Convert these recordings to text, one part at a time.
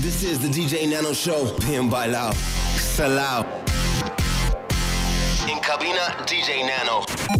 This is the DJ Nano Show. Bien bailao. Salao. In cabina, DJ Nano.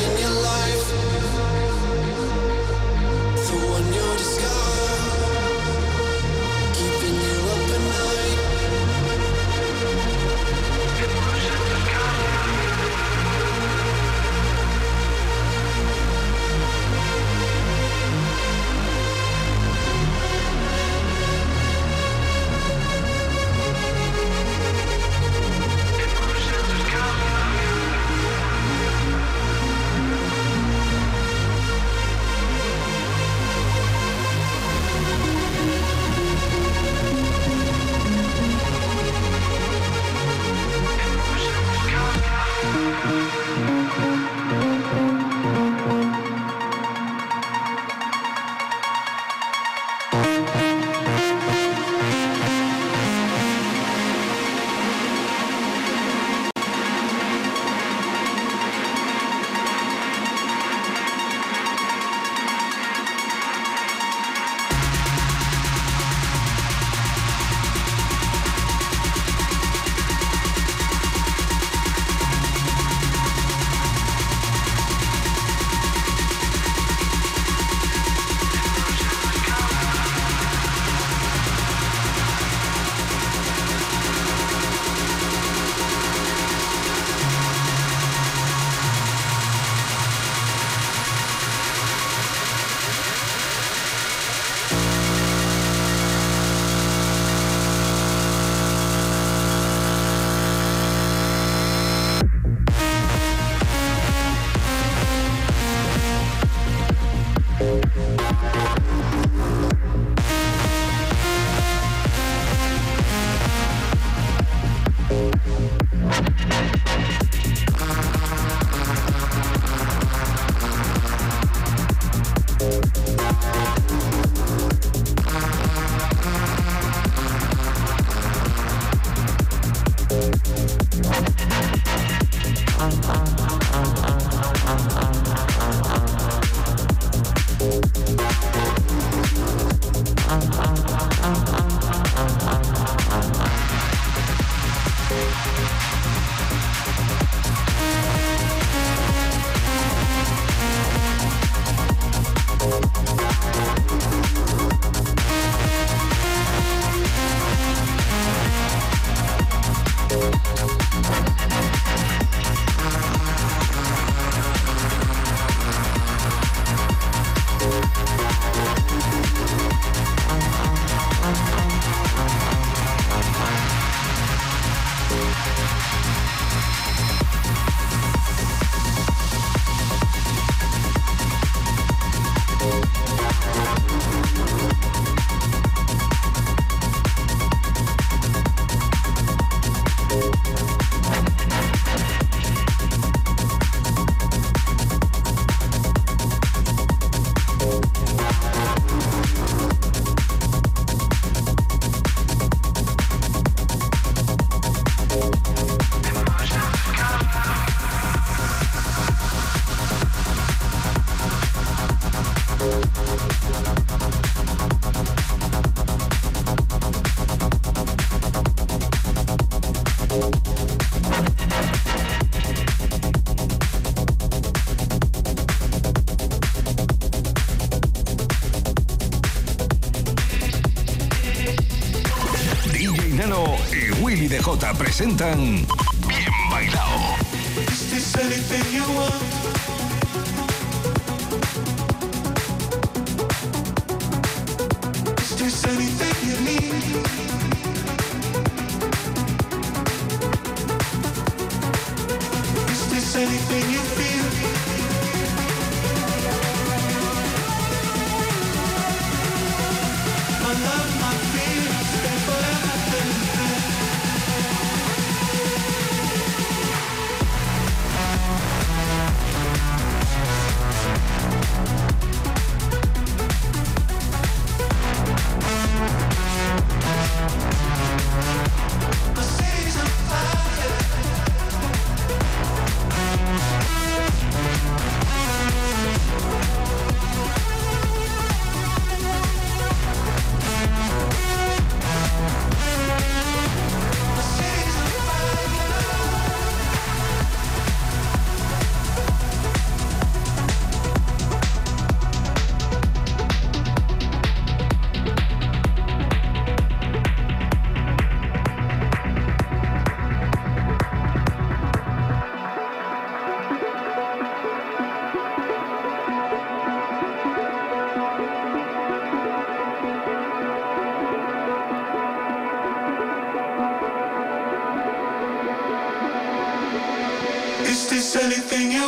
presentan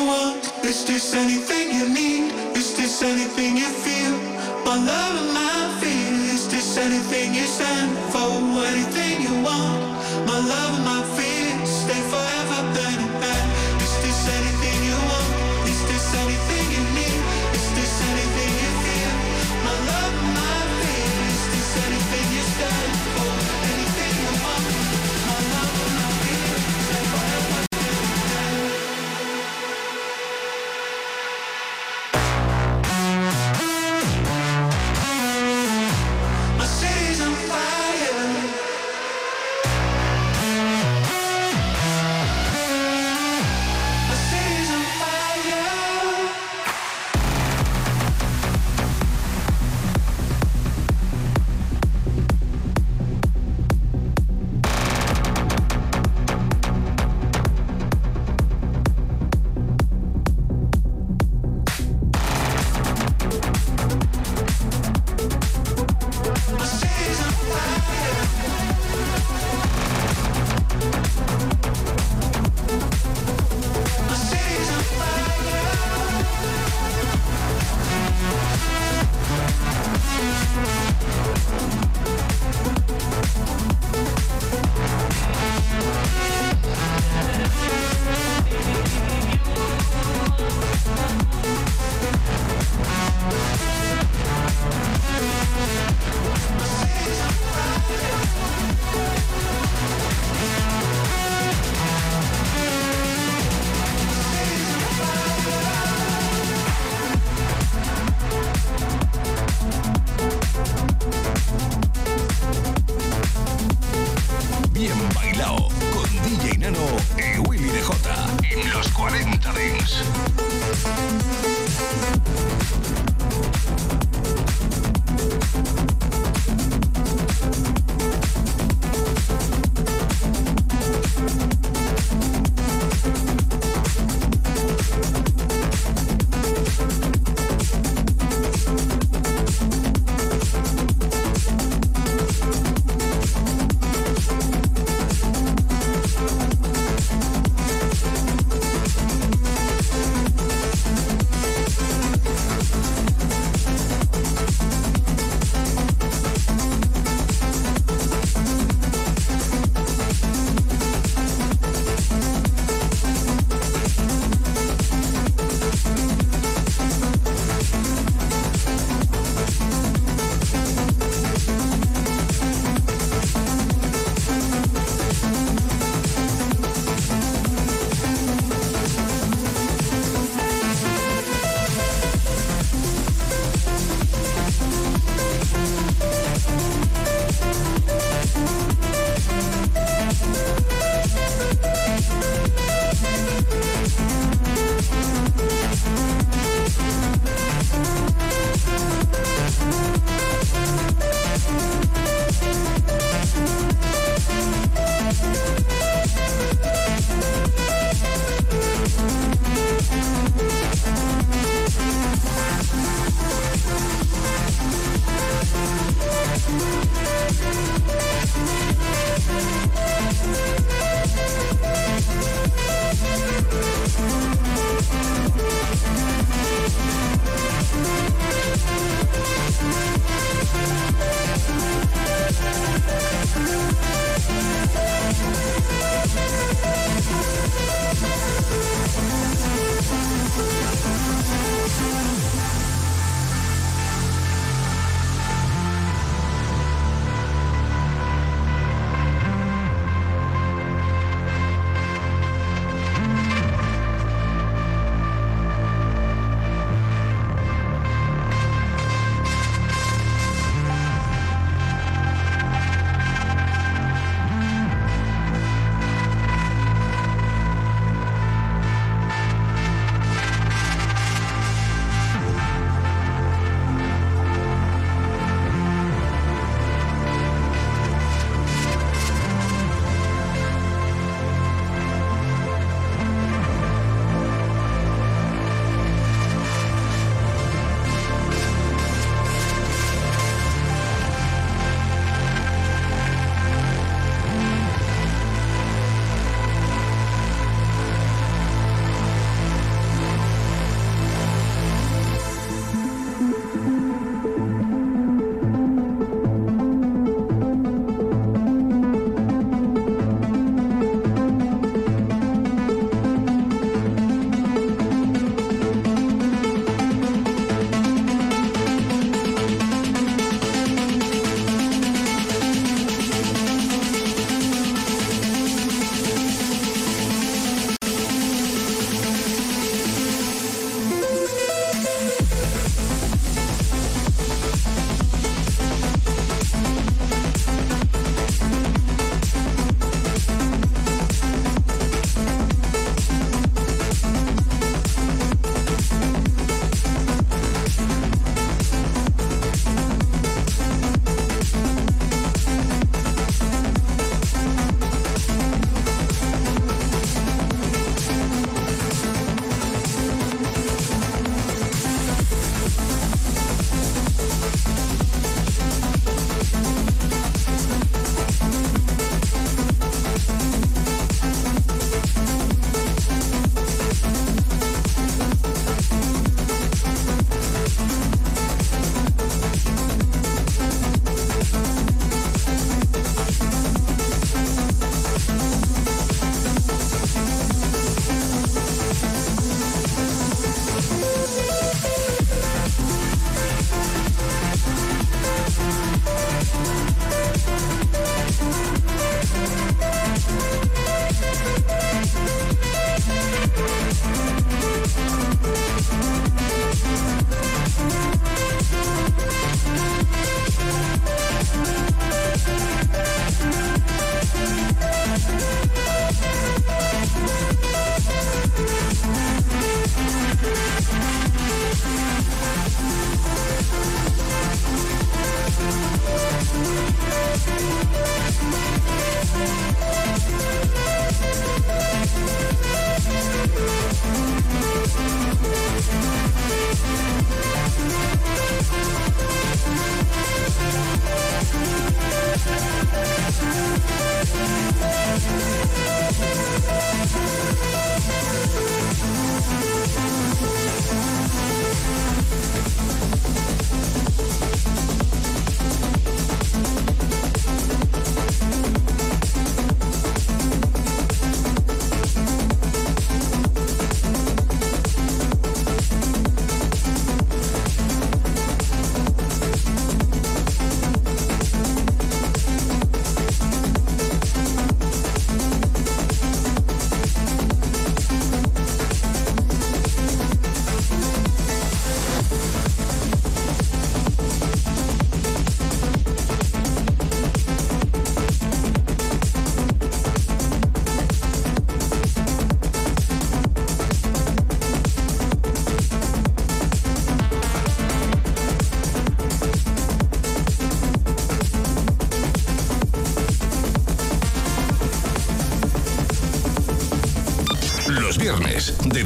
want? Is this anything you need? Is this anything you feel? My love and my fear. Is this anything you stand for? Anything you want? My love and my fear.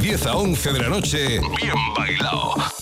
10 a 11 de la noche, bien bailado.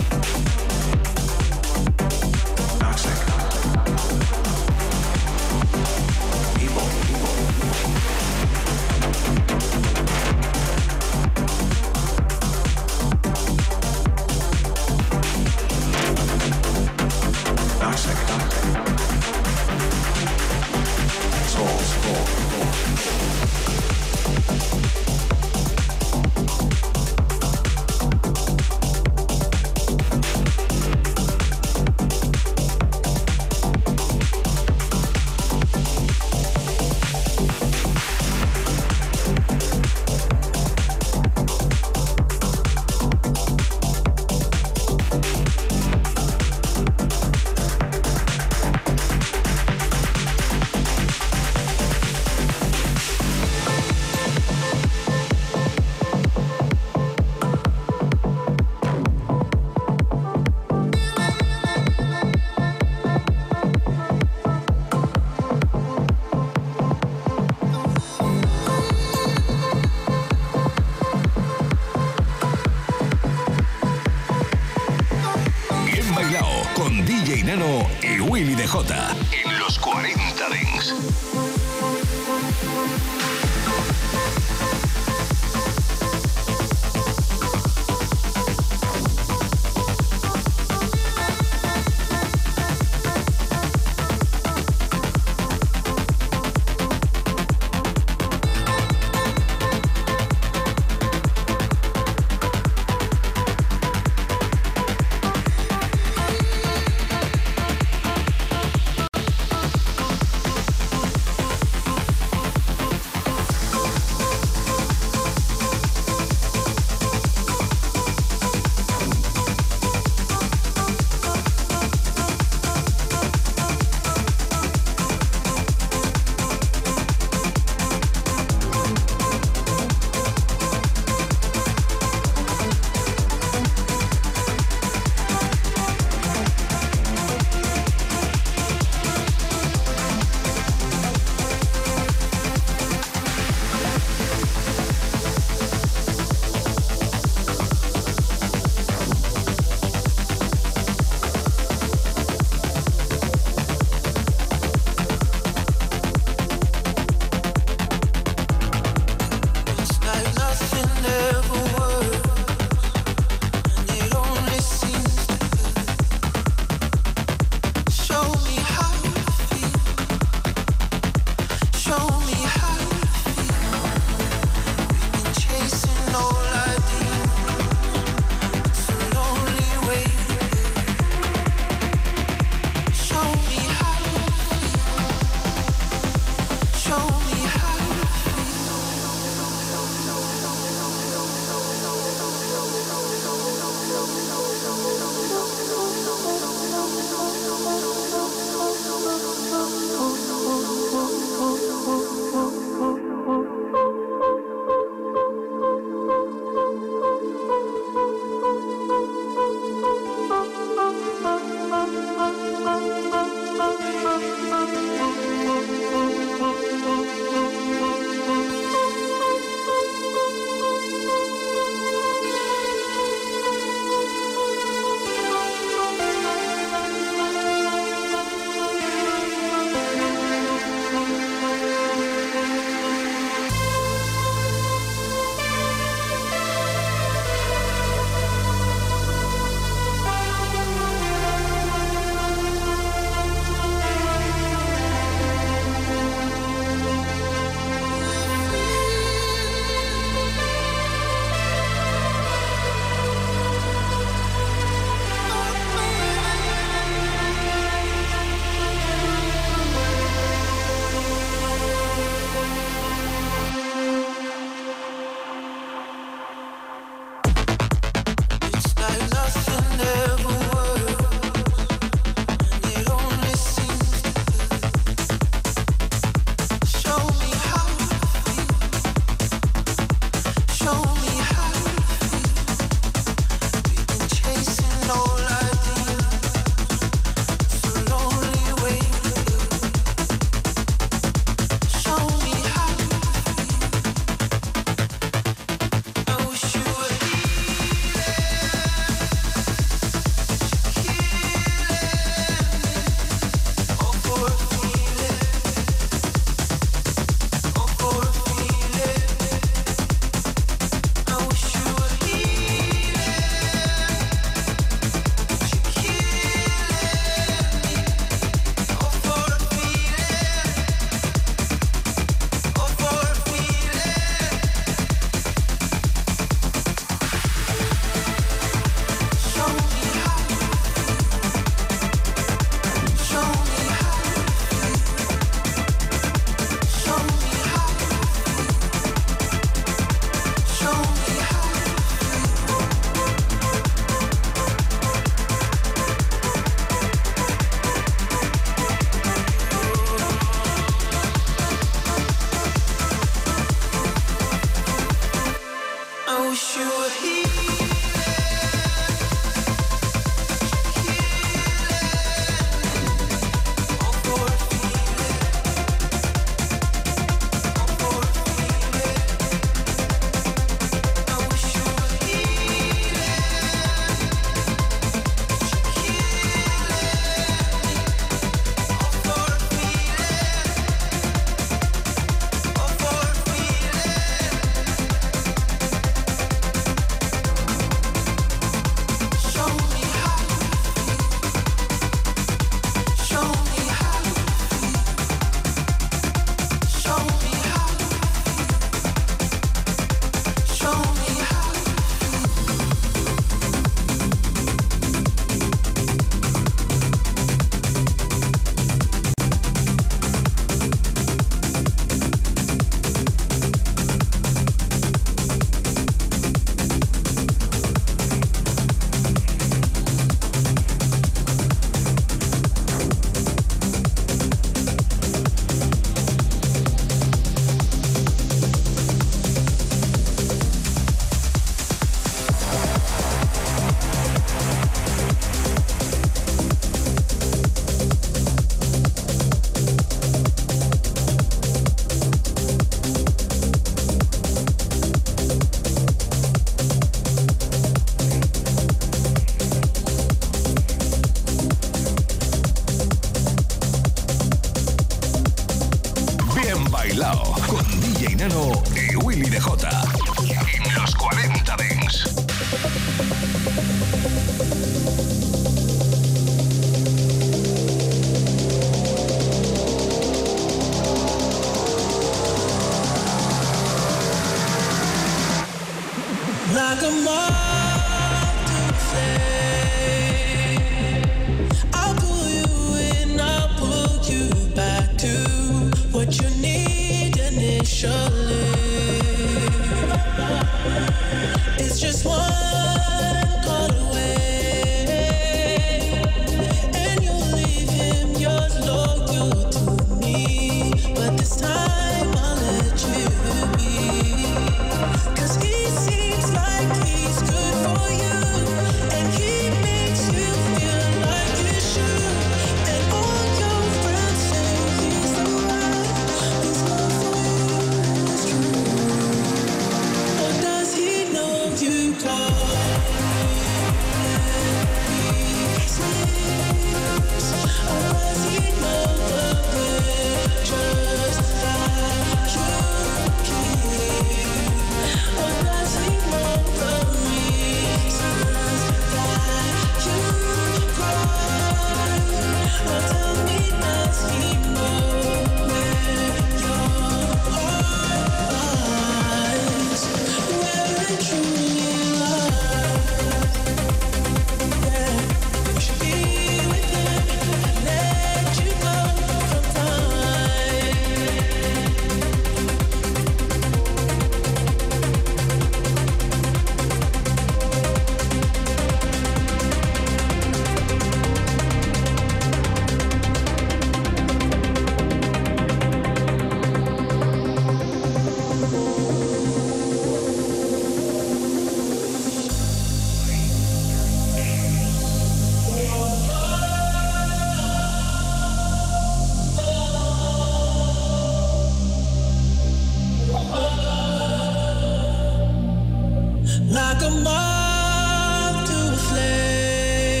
like a moth to a flame.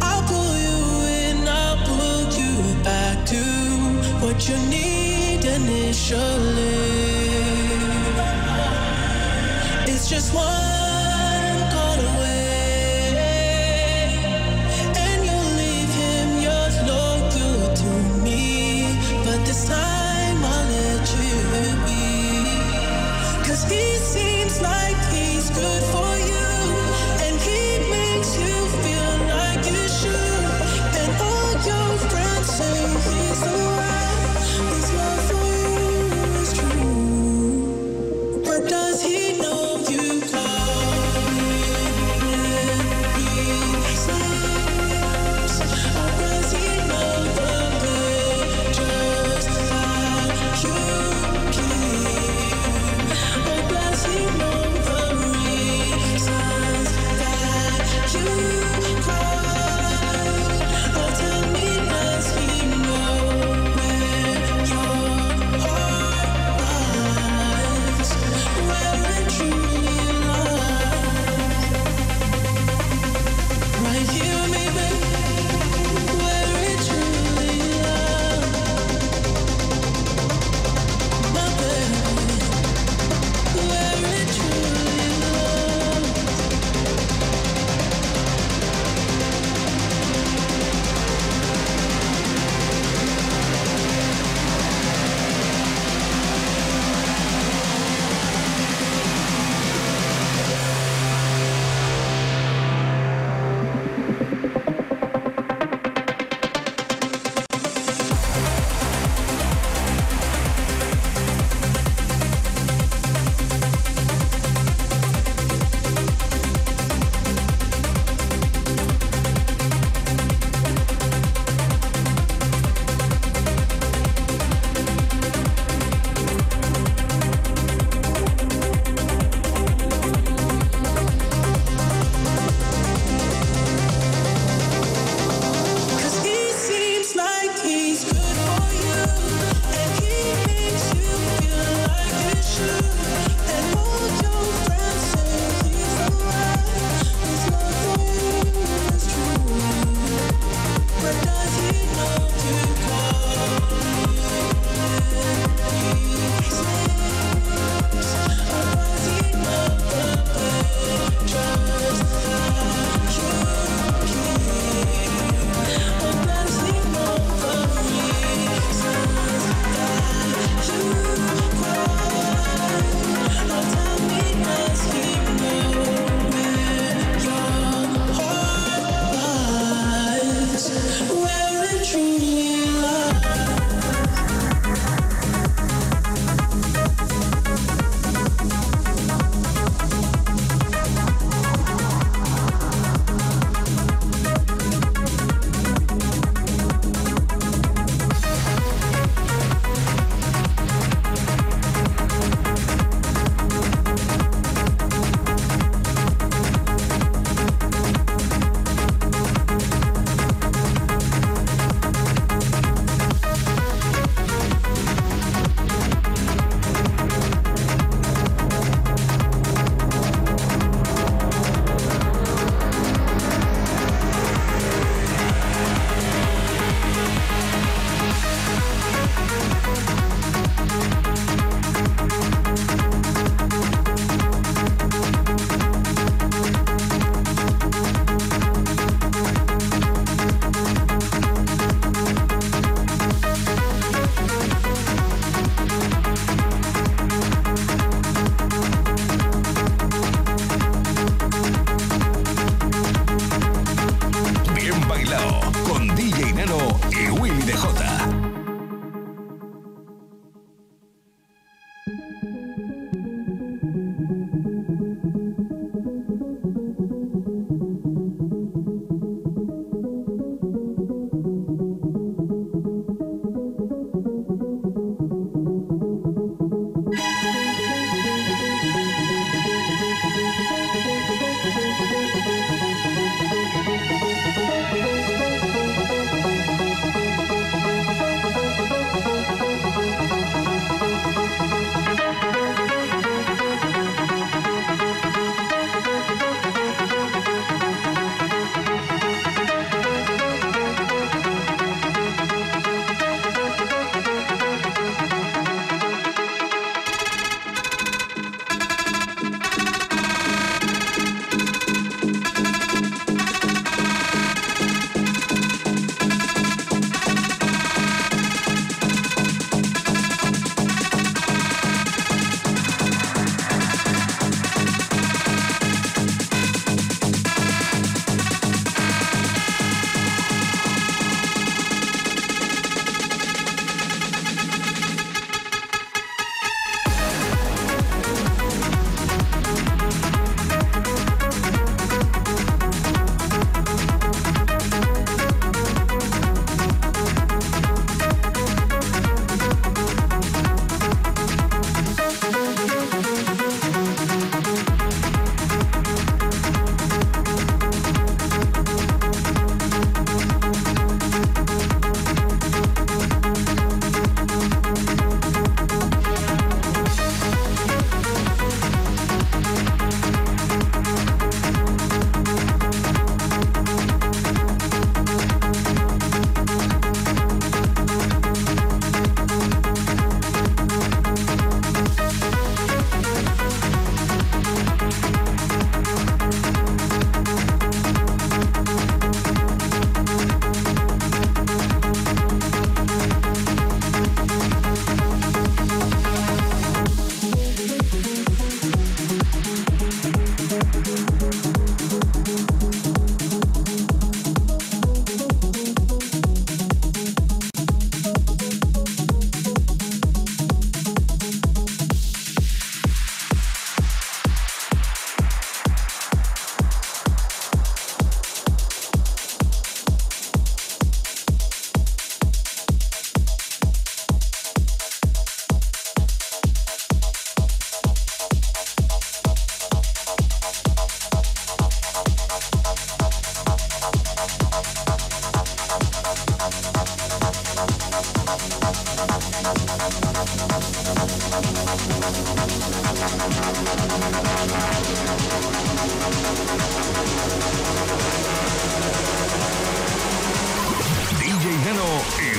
I pull you in, I pull you back to what you need initially. It's just one.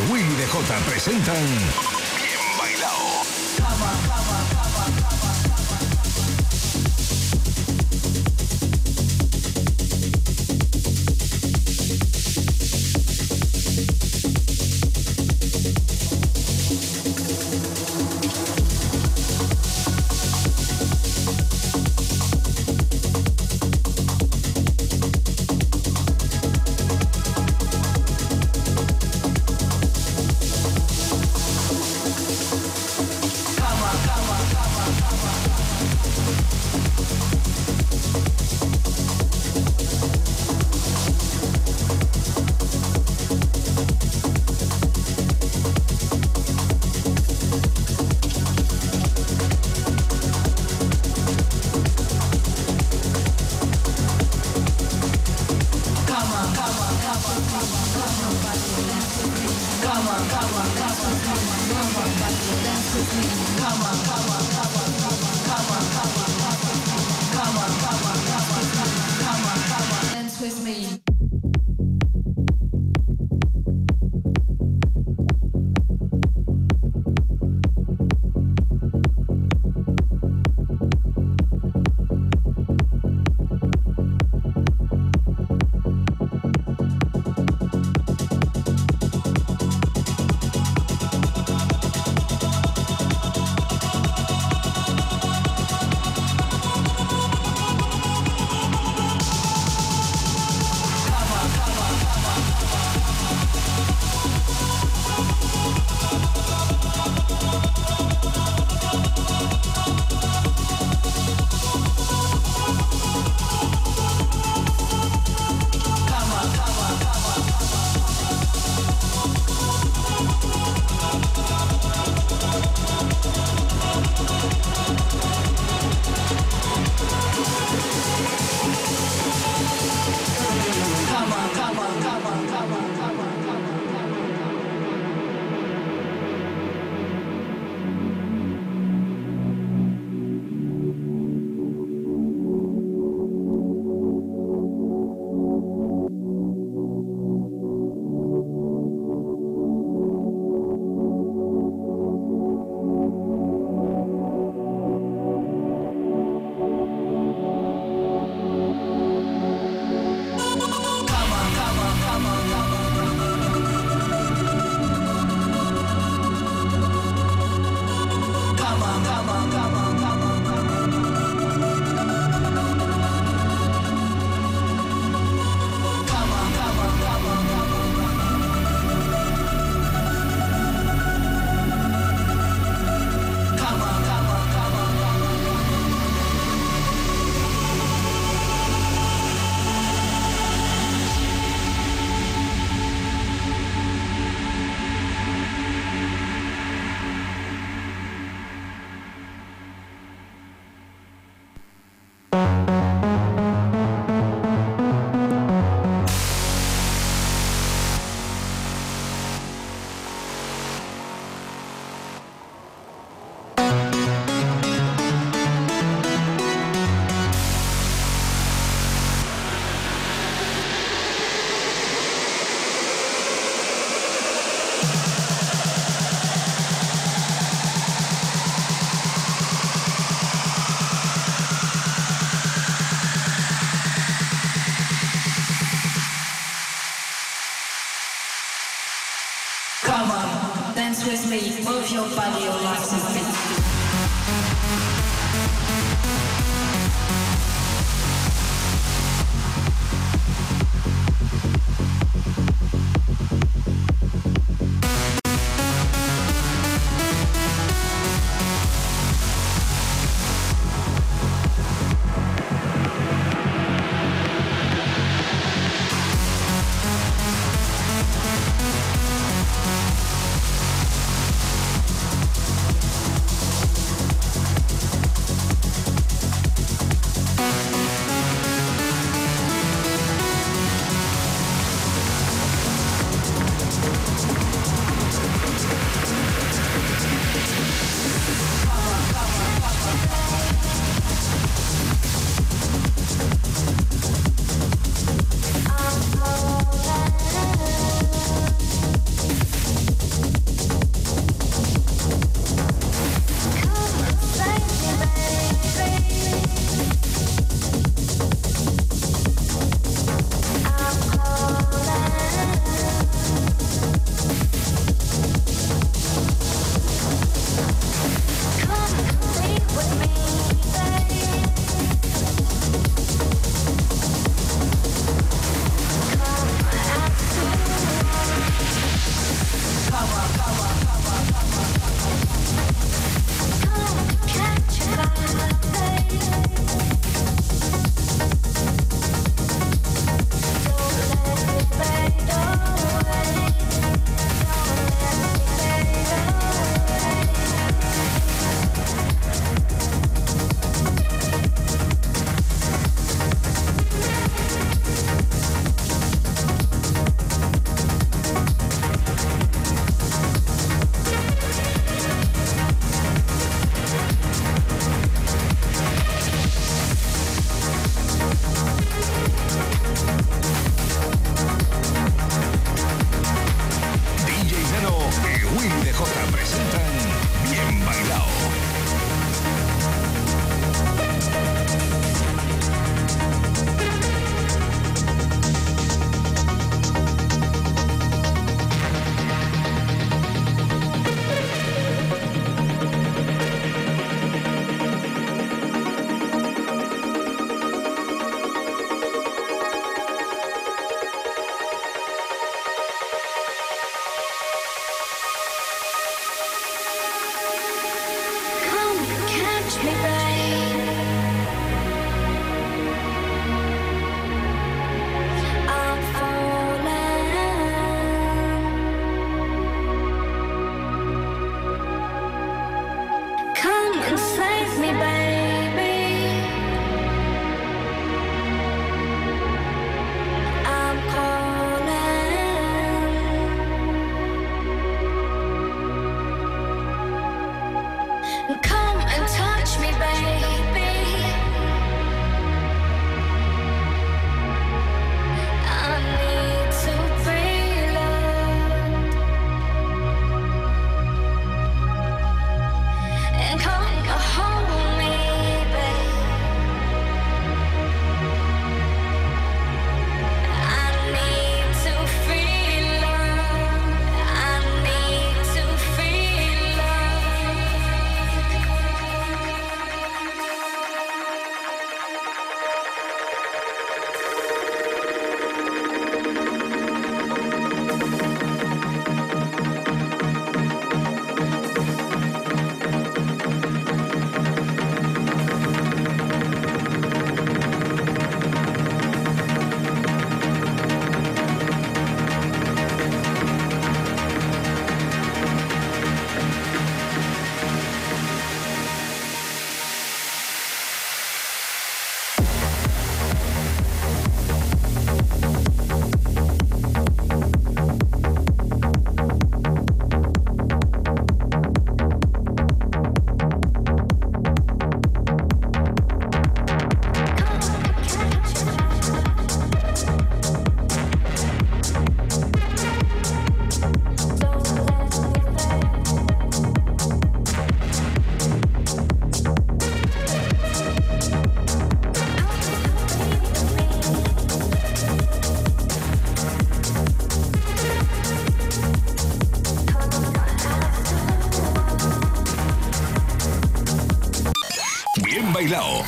Willy DJ presentan Come you. baby.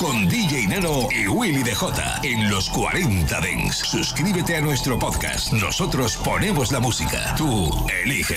Con DJ Nano y Willy DJ en los 40 Dents. Suscríbete a nuestro podcast. Nosotros ponemos la música. Tú eliges.